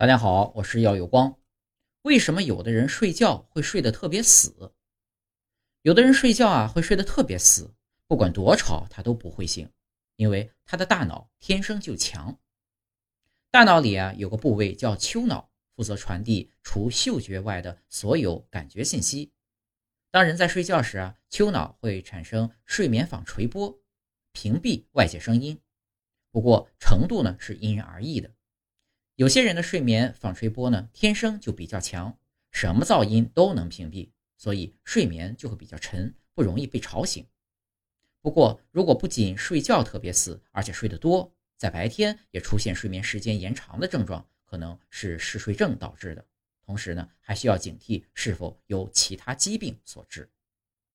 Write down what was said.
大家好，我是耀有光。为什么有的人睡觉会睡得特别死？有的人睡觉啊会睡得特别死，不管多吵他都不会醒，因为他的大脑天生就强。大脑里啊有个部位叫丘脑，负责传递除嗅觉外的所有感觉信息。当人在睡觉时啊，丘脑会产生睡眠纺锤波，屏蔽外界声音。不过程度呢是因人而异的。有些人的睡眠纺锤波呢，天生就比较强，什么噪音都能屏蔽，所以睡眠就会比较沉，不容易被吵醒。不过，如果不仅睡觉特别死，而且睡得多，在白天也出现睡眠时间延长的症状，可能是嗜睡症导致的。同时呢，还需要警惕是否有其他疾病所致。